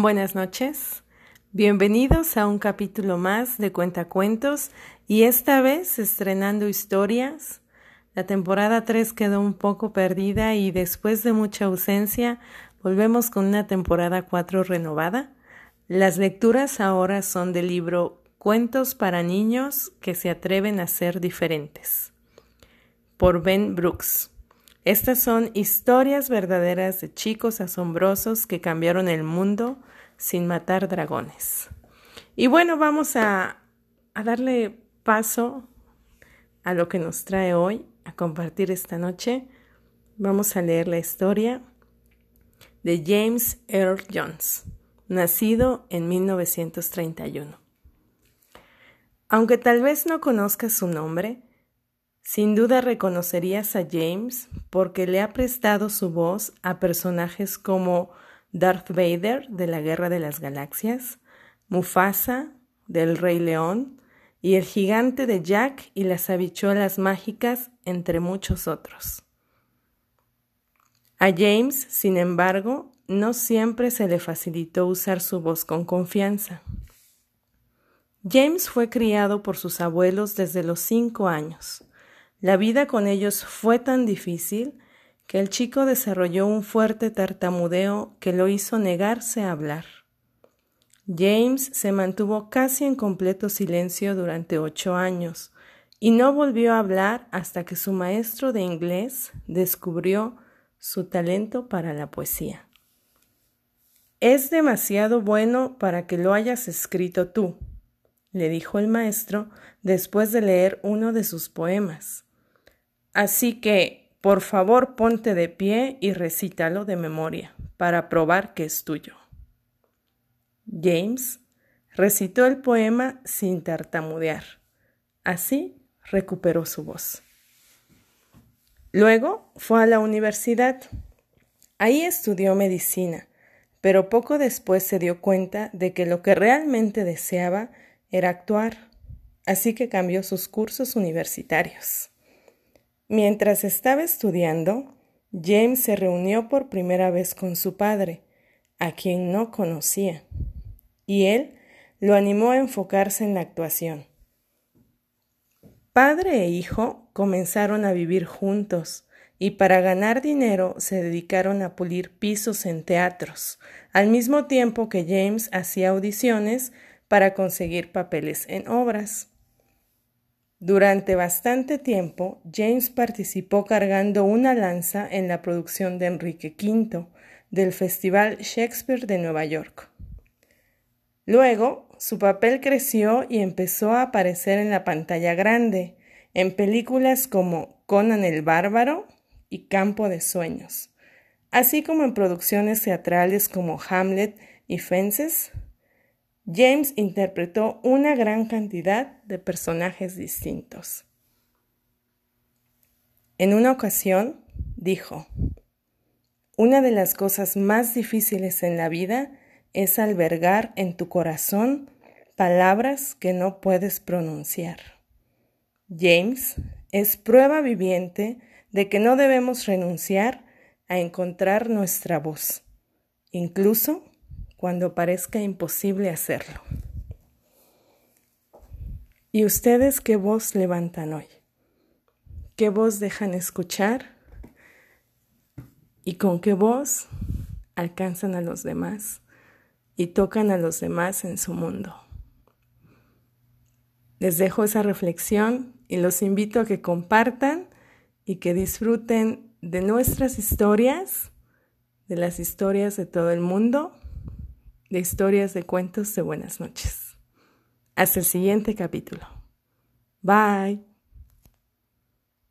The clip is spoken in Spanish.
Buenas noches. Bienvenidos a un capítulo más de Cuentacuentos y esta vez estrenando historias. La temporada 3 quedó un poco perdida y después de mucha ausencia volvemos con una temporada 4 renovada. Las lecturas ahora son del libro Cuentos para niños que se atreven a ser diferentes por Ben Brooks. Estas son historias verdaderas de chicos asombrosos que cambiaron el mundo sin matar dragones. Y bueno, vamos a, darle paso a lo que nos trae hoy, a compartir esta noche. Vamos a leer la historia de James Earl Jones, nacido en 1931. Aunque tal vez no conozcas su nombre, sin duda reconocerías a James porque le ha prestado su voz a personajes como Darth Vader de la Guerra de las Galaxias, Mufasa del Rey León y el gigante de Jack y las habichuelas mágicas, entre muchos otros. A James, sin embargo, no siempre se le facilitó usar su voz con confianza. James fue criado por sus abuelos desde los cinco años la vida con ellos fue tan difícil que el chico desarrolló un fuerte tartamudeo que lo hizo negarse a hablar. James se mantuvo casi en completo silencio durante ocho años y no volvió a hablar hasta que su maestro de inglés descubrió su talento para la poesía. Es demasiado bueno para que lo hayas escrito tú, le dijo el maestro después de leer uno de sus poemas. Así que, por favor, ponte de pie y recítalo de memoria para probar que es tuyo. James recitó el poema sin tartamudear. Así recuperó su voz. Luego fue a la universidad. Ahí estudió medicina, pero poco después se dio cuenta de que lo que realmente deseaba era actuar, así que cambió sus cursos universitarios. Mientras estaba estudiando, James se reunió por primera vez con su padre, a quien no conocía, y él lo animó a enfocarse en la actuación. Padre e hijo comenzaron a vivir juntos y para ganar dinero se dedicaron a pulir pisos en teatros, al mismo tiempo que James hacía audiciones para conseguir papeles en obras. Durante bastante tiempo, James participó cargando una lanza en la producción de Enrique V del Festival Shakespeare de Nueva York. Luego, su papel creció y empezó a aparecer en la pantalla grande, en películas como Conan el Bárbaro y Campo de Sueños, así como en producciones teatrales como Hamlet y Fences, James interpretó una gran cantidad de personajes distintos. En una ocasión dijo, una de las cosas más difíciles en la vida es albergar en tu corazón palabras que no puedes pronunciar. James es prueba viviente de que no debemos renunciar a encontrar nuestra voz, incluso cuando parezca imposible hacerlo. ¿Y ustedes qué voz levantan hoy? ¿Qué voz dejan escuchar? ¿Y con qué voz alcanzan a los demás y tocan a los demás en su mundo? Les dejo esa reflexión y los invito a que compartan y que disfruten de nuestras historias, de las historias de todo el mundo de historias de cuentos de buenas noches. Hasta el siguiente capítulo. Bye.